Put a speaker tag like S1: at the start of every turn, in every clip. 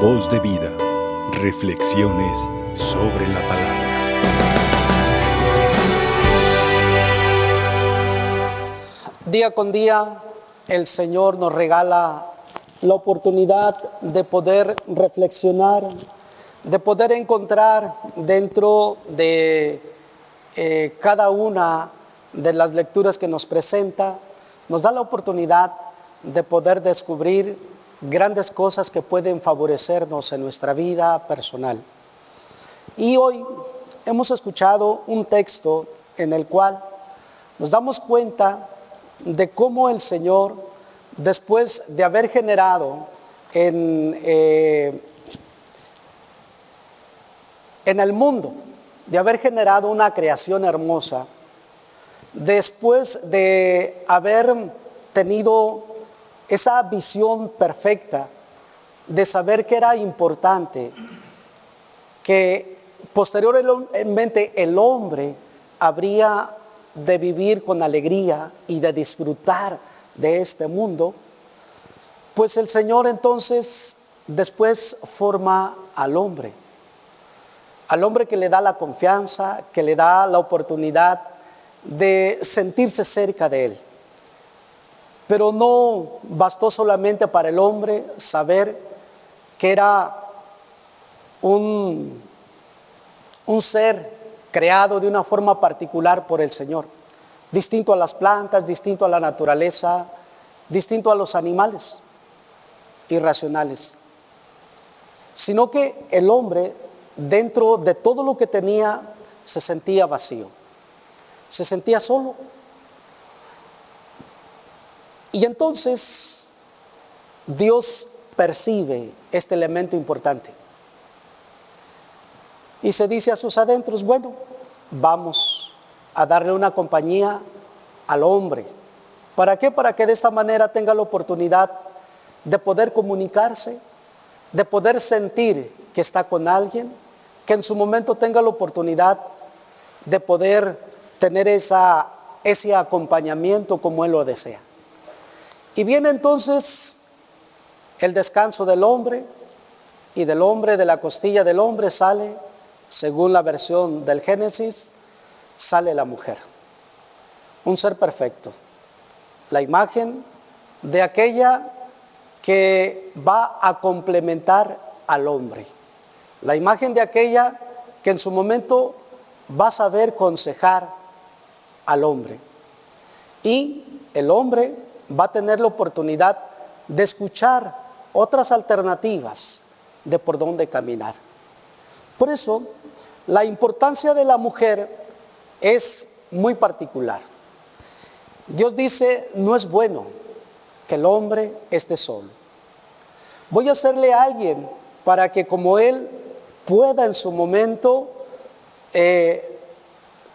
S1: Voz de vida. Reflexiones sobre la palabra.
S2: Día con día el Señor nos regala la oportunidad de poder reflexionar, de poder encontrar dentro de eh, cada una de las lecturas que nos presenta, nos da la oportunidad de poder descubrir grandes cosas que pueden favorecernos en nuestra vida personal. Y hoy hemos escuchado un texto en el cual nos damos cuenta de cómo el Señor, después de haber generado en, eh, en el mundo, de haber generado una creación hermosa, después de haber tenido esa visión perfecta de saber que era importante que posteriormente el hombre habría de vivir con alegría y de disfrutar de este mundo, pues el Señor entonces después forma al hombre, al hombre que le da la confianza, que le da la oportunidad de sentirse cerca de él. Pero no bastó solamente para el hombre saber que era un, un ser creado de una forma particular por el Señor, distinto a las plantas, distinto a la naturaleza, distinto a los animales irracionales, sino que el hombre dentro de todo lo que tenía se sentía vacío, se sentía solo. Y entonces Dios percibe este elemento importante. Y se dice a sus adentros, bueno, vamos a darle una compañía al hombre. ¿Para qué? Para que de esta manera tenga la oportunidad de poder comunicarse, de poder sentir que está con alguien, que en su momento tenga la oportunidad de poder tener esa, ese acompañamiento como él lo desea. Y viene entonces el descanso del hombre y del hombre, de la costilla del hombre sale, según la versión del Génesis, sale la mujer. Un ser perfecto. La imagen de aquella que va a complementar al hombre. La imagen de aquella que en su momento va a saber aconsejar al hombre. Y el hombre va a tener la oportunidad de escuchar otras alternativas de por dónde caminar. Por eso, la importancia de la mujer es muy particular. Dios dice, no es bueno que el hombre esté solo. Voy a hacerle a alguien para que como él pueda en su momento, eh,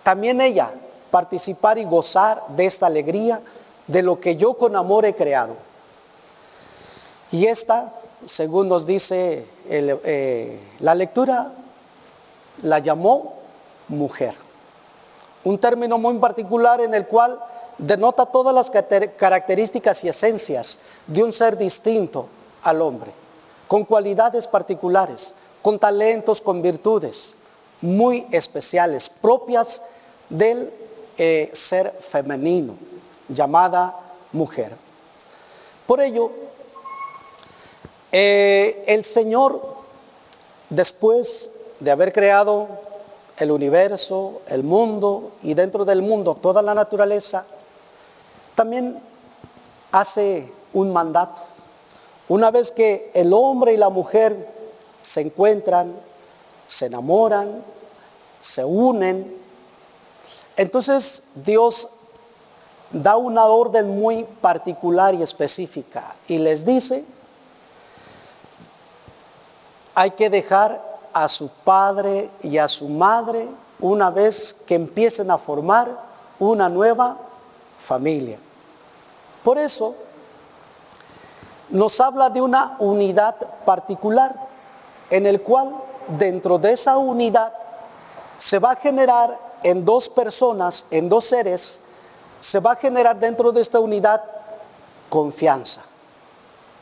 S2: también ella participar y gozar de esta alegría de lo que yo con amor he creado. Y esta, según nos dice eh, la lectura, la llamó mujer. Un término muy particular en el cual denota todas las características y esencias de un ser distinto al hombre, con cualidades particulares, con talentos, con virtudes muy especiales, propias del eh, ser femenino llamada mujer. Por ello, eh, el Señor, después de haber creado el universo, el mundo y dentro del mundo toda la naturaleza, también hace un mandato. Una vez que el hombre y la mujer se encuentran, se enamoran, se unen, entonces Dios da una orden muy particular y específica y les dice, hay que dejar a su padre y a su madre una vez que empiecen a formar una nueva familia. Por eso nos habla de una unidad particular en el cual dentro de esa unidad se va a generar en dos personas, en dos seres, se va a generar dentro de esta unidad confianza.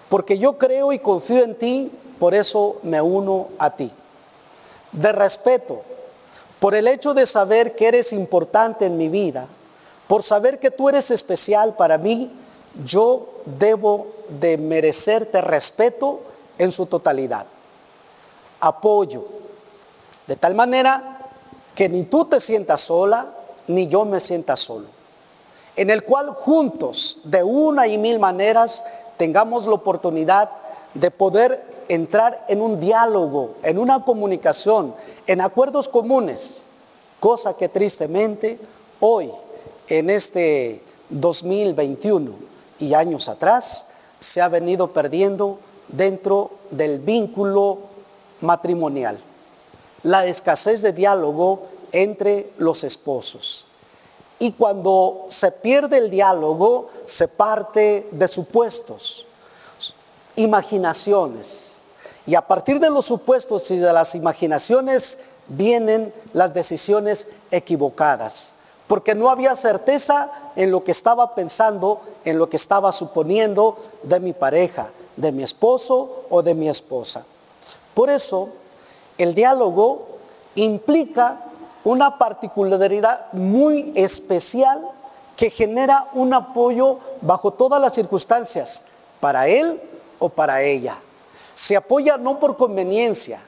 S2: Porque yo creo y confío en ti por eso me uno a ti. De respeto, por el hecho de saber que eres importante en mi vida, por saber que tú eres especial para mí, yo debo de merecerte respeto en su totalidad. Apoyo, de tal manera que ni tú te sientas sola, ni yo me sienta solo. En el cual juntos, de una y mil maneras, tengamos la oportunidad de poder entrar en un diálogo, en una comunicación, en acuerdos comunes, cosa que tristemente hoy, en este 2021 y años atrás, se ha venido perdiendo dentro del vínculo matrimonial. La escasez de diálogo entre los esposos. Y cuando se pierde el diálogo, se parte de supuestos, imaginaciones. Y a partir de los supuestos y de las imaginaciones vienen las decisiones equivocadas. Porque no había certeza en lo que estaba pensando, en lo que estaba suponiendo de mi pareja, de mi esposo o de mi esposa. Por eso, el diálogo implica una particularidad muy especial que genera un apoyo bajo todas las circunstancias, para él o para ella. Se apoya no por conveniencia,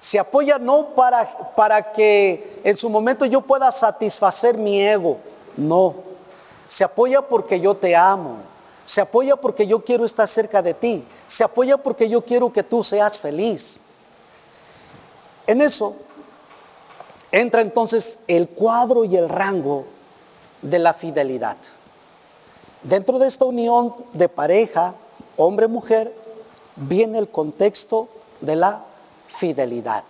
S2: se apoya no para, para que en su momento yo pueda satisfacer mi ego, no. Se apoya porque yo te amo, se apoya porque yo quiero estar cerca de ti, se apoya porque yo quiero que tú seas feliz. En eso entra entonces el cuadro y el rango de la fidelidad. Dentro de esta unión de pareja, hombre-mujer, viene el contexto de la fidelidad.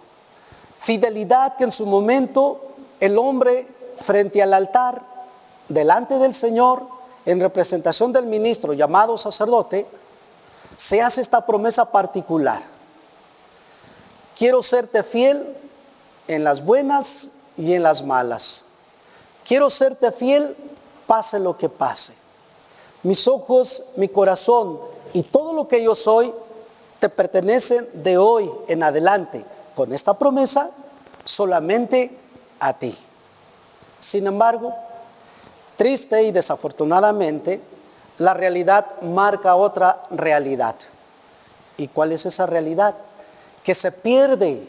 S2: Fidelidad que en su momento el hombre frente al altar, delante del Señor, en representación del ministro llamado sacerdote, se hace esta promesa particular. Quiero serte fiel en las buenas y en las malas. Quiero serte fiel pase lo que pase. Mis ojos, mi corazón y todo lo que yo soy te pertenecen de hoy en adelante con esta promesa solamente a ti. Sin embargo, triste y desafortunadamente, la realidad marca otra realidad. ¿Y cuál es esa realidad? Que se pierde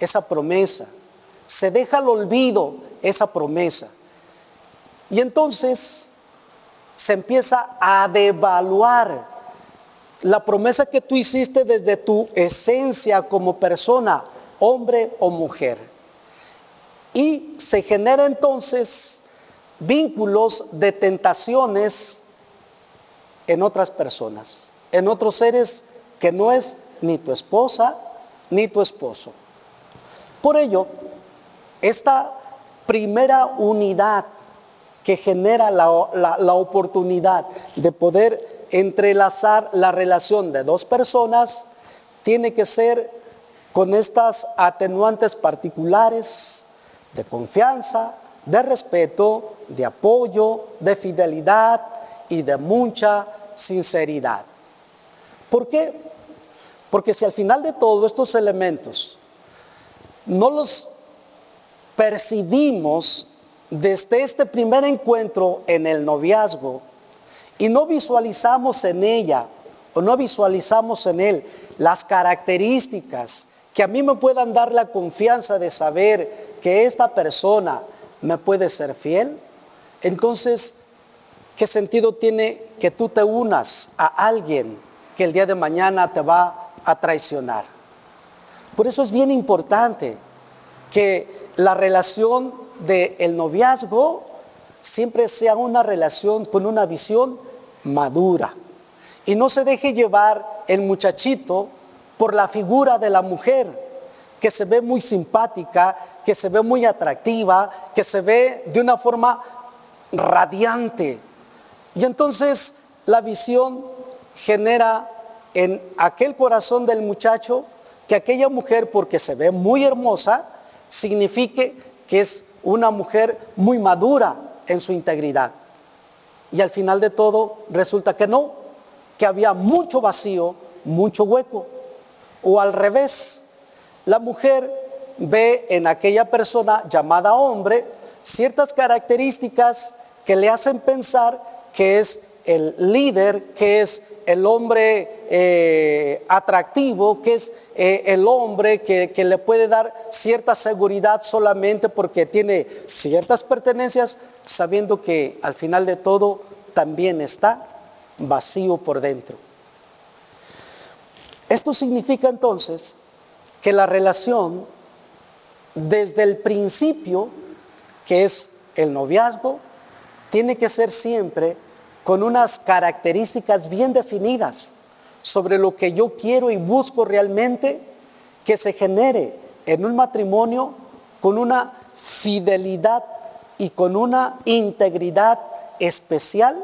S2: esa promesa, se deja al olvido esa promesa. Y entonces se empieza a devaluar la promesa que tú hiciste desde tu esencia como persona, hombre o mujer. Y se genera entonces vínculos de tentaciones en otras personas, en otros seres que no es ni tu esposa ni tu esposo. Por ello, esta primera unidad que genera la, la oportunidad de poder entrelazar la relación de dos personas tiene que ser con estas atenuantes particulares de confianza, de respeto, de apoyo, de fidelidad y de mucha sinceridad. ¿Por qué? Porque si al final de todos estos elementos no los percibimos desde este primer encuentro en el noviazgo, y no visualizamos en ella o no visualizamos en él las características que a mí me puedan dar la confianza de saber que esta persona me puede ser fiel, entonces, ¿qué sentido tiene que tú te unas a alguien que el día de mañana te va a traicionar? Por eso es bien importante que la relación del noviazgo siempre sea una relación con una visión madura. Y no se deje llevar el muchachito por la figura de la mujer, que se ve muy simpática, que se ve muy atractiva, que se ve de una forma radiante. Y entonces la visión genera en aquel corazón del muchacho que aquella mujer, porque se ve muy hermosa, signifique que es una mujer muy madura, en su integridad. Y al final de todo resulta que no, que había mucho vacío, mucho hueco. O al revés, la mujer ve en aquella persona llamada hombre ciertas características que le hacen pensar que es el líder, que es el hombre eh, atractivo, que es eh, el hombre que, que le puede dar cierta seguridad solamente porque tiene ciertas pertenencias, sabiendo que al final de todo también está vacío por dentro. Esto significa entonces que la relación desde el principio, que es el noviazgo, tiene que ser siempre con unas características bien definidas sobre lo que yo quiero y busco realmente que se genere en un matrimonio con una fidelidad y con una integridad especial,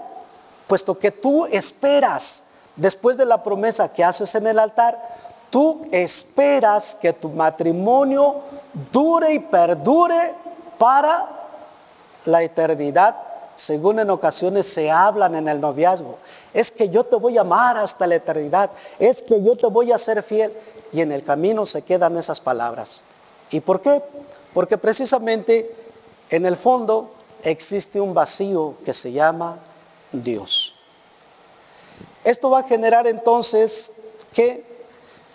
S2: puesto que tú esperas, después de la promesa que haces en el altar, tú esperas que tu matrimonio dure y perdure para la eternidad según en ocasiones se hablan en el noviazgo. Es que yo te voy a amar hasta la eternidad, es que yo te voy a ser fiel. Y en el camino se quedan esas palabras. ¿Y por qué? Porque precisamente en el fondo existe un vacío que se llama Dios. Esto va a generar entonces que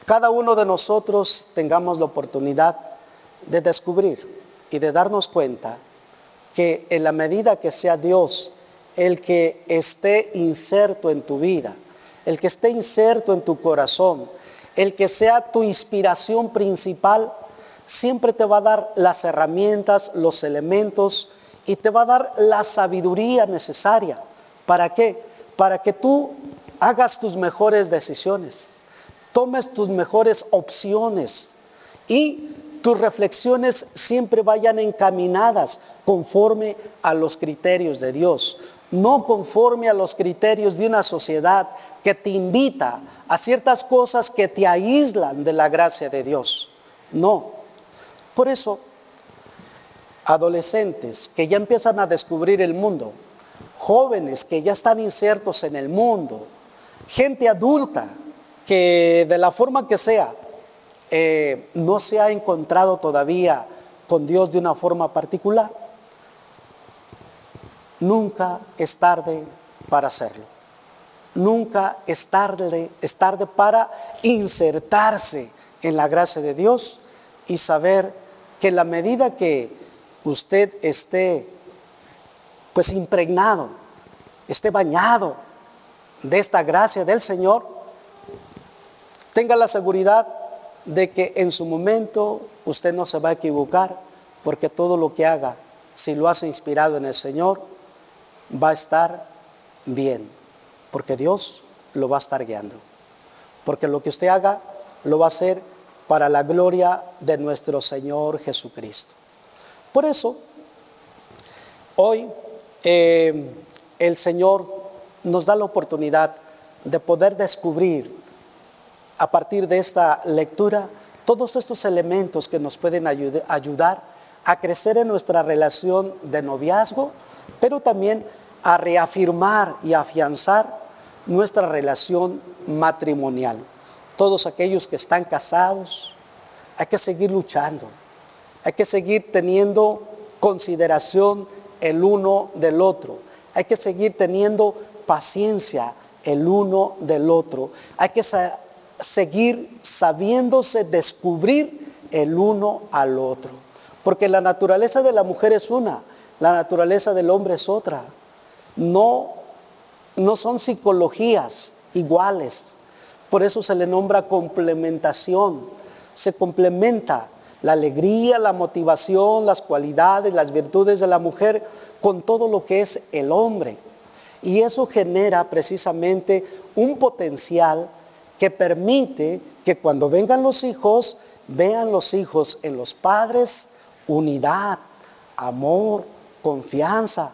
S2: cada uno de nosotros tengamos la oportunidad de descubrir y de darnos cuenta que en la medida que sea Dios el que esté inserto en tu vida, el que esté inserto en tu corazón, el que sea tu inspiración principal, siempre te va a dar las herramientas, los elementos y te va a dar la sabiduría necesaria. ¿Para qué? Para que tú hagas tus mejores decisiones, tomes tus mejores opciones y tus reflexiones siempre vayan encaminadas conforme a los criterios de Dios, no conforme a los criterios de una sociedad que te invita a ciertas cosas que te aíslan de la gracia de Dios. No. Por eso, adolescentes que ya empiezan a descubrir el mundo, jóvenes que ya están insertos en el mundo, gente adulta que de la forma que sea, eh, no se ha encontrado todavía con Dios de una forma particular, nunca es tarde para hacerlo. Nunca es tarde, es tarde para insertarse en la gracia de Dios y saber que la medida que usted esté pues impregnado, esté bañado de esta gracia del Señor, tenga la seguridad de que en su momento usted no se va a equivocar, porque todo lo que haga, si lo hace inspirado en el Señor, va a estar bien, porque Dios lo va a estar guiando. Porque lo que usted haga, lo va a hacer para la gloria de nuestro Señor Jesucristo. Por eso, hoy eh, el Señor nos da la oportunidad de poder descubrir a partir de esta lectura todos estos elementos que nos pueden ayudar a crecer en nuestra relación de noviazgo, pero también a reafirmar y afianzar nuestra relación matrimonial. Todos aquellos que están casados, hay que seguir luchando, hay que seguir teniendo consideración el uno del otro, hay que seguir teniendo paciencia el uno del otro, hay que seguir sabiéndose descubrir el uno al otro. Porque la naturaleza de la mujer es una, la naturaleza del hombre es otra. No, no son psicologías iguales. Por eso se le nombra complementación. Se complementa la alegría, la motivación, las cualidades, las virtudes de la mujer con todo lo que es el hombre. Y eso genera precisamente un potencial que permite que cuando vengan los hijos, vean los hijos en los padres unidad, amor, confianza,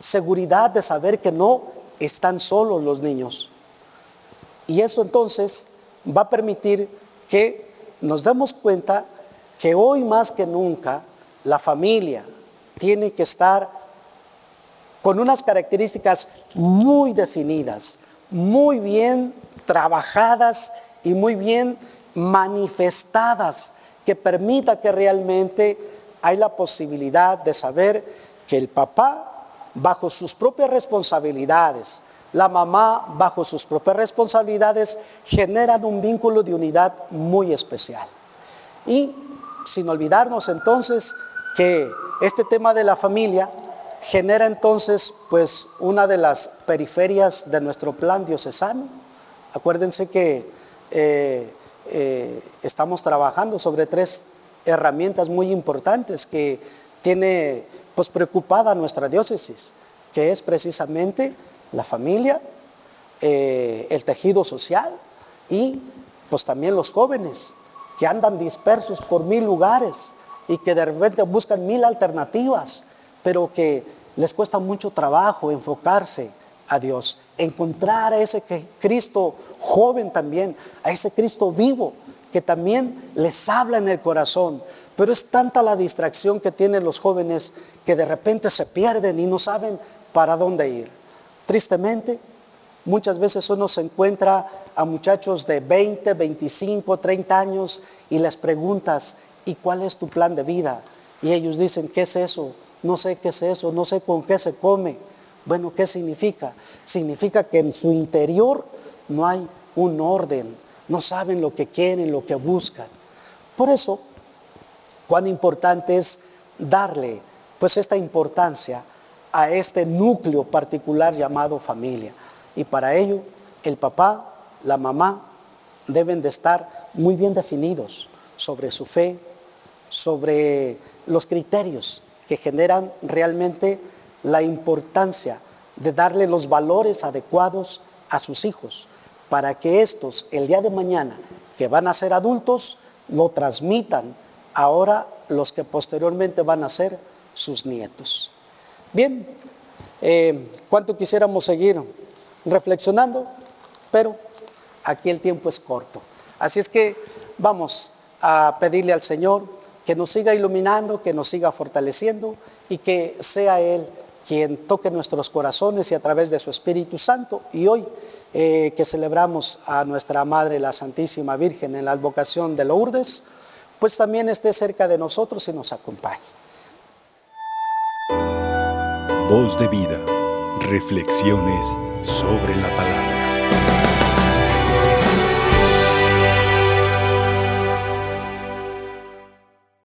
S2: seguridad de saber que no están solos los niños. Y eso entonces va a permitir que nos demos cuenta que hoy más que nunca la familia tiene que estar con unas características muy definidas, muy bien trabajadas y muy bien manifestadas que permita que realmente hay la posibilidad de saber que el papá, bajo sus propias responsabilidades, la mamá, bajo sus propias responsabilidades, generan un vínculo de unidad muy especial. Y sin olvidarnos entonces que este tema de la familia genera entonces pues una de las periferias de nuestro plan diocesano. Acuérdense que eh, eh, estamos trabajando sobre tres herramientas muy importantes que tiene pues preocupada nuestra diócesis, que es precisamente la familia, eh, el tejido social y pues también los jóvenes que andan dispersos por mil lugares y que de repente buscan mil alternativas, pero que les cuesta mucho trabajo enfocarse a Dios, encontrar a ese Cristo joven también, a ese Cristo vivo que también les habla en el corazón. Pero es tanta la distracción que tienen los jóvenes que de repente se pierden y no saben para dónde ir. Tristemente, muchas veces uno se encuentra a muchachos de 20, 25, 30 años y les preguntas, ¿y cuál es tu plan de vida? Y ellos dicen, ¿qué es eso? No sé qué es eso, no sé con qué se come. Bueno, ¿qué significa? Significa que en su interior no hay un orden, no saben lo que quieren, lo que buscan. Por eso, cuán importante es darle pues esta importancia a este núcleo particular llamado familia. Y para ello, el papá, la mamá deben de estar muy bien definidos sobre su fe, sobre los criterios que generan realmente la importancia de darle los valores adecuados a sus hijos, para que estos el día de mañana, que van a ser adultos, lo transmitan ahora los que posteriormente van a ser sus nietos. Bien, eh, ¿cuánto quisiéramos seguir reflexionando? Pero aquí el tiempo es corto. Así es que vamos a pedirle al Señor que nos siga iluminando, que nos siga fortaleciendo y que sea Él quien toque nuestros corazones y a través de su Espíritu Santo. Y hoy eh, que celebramos a nuestra Madre, la Santísima Virgen, en la advocación de Lourdes, pues también esté cerca de nosotros y nos acompañe.
S1: Voz de vida, reflexiones sobre la palabra.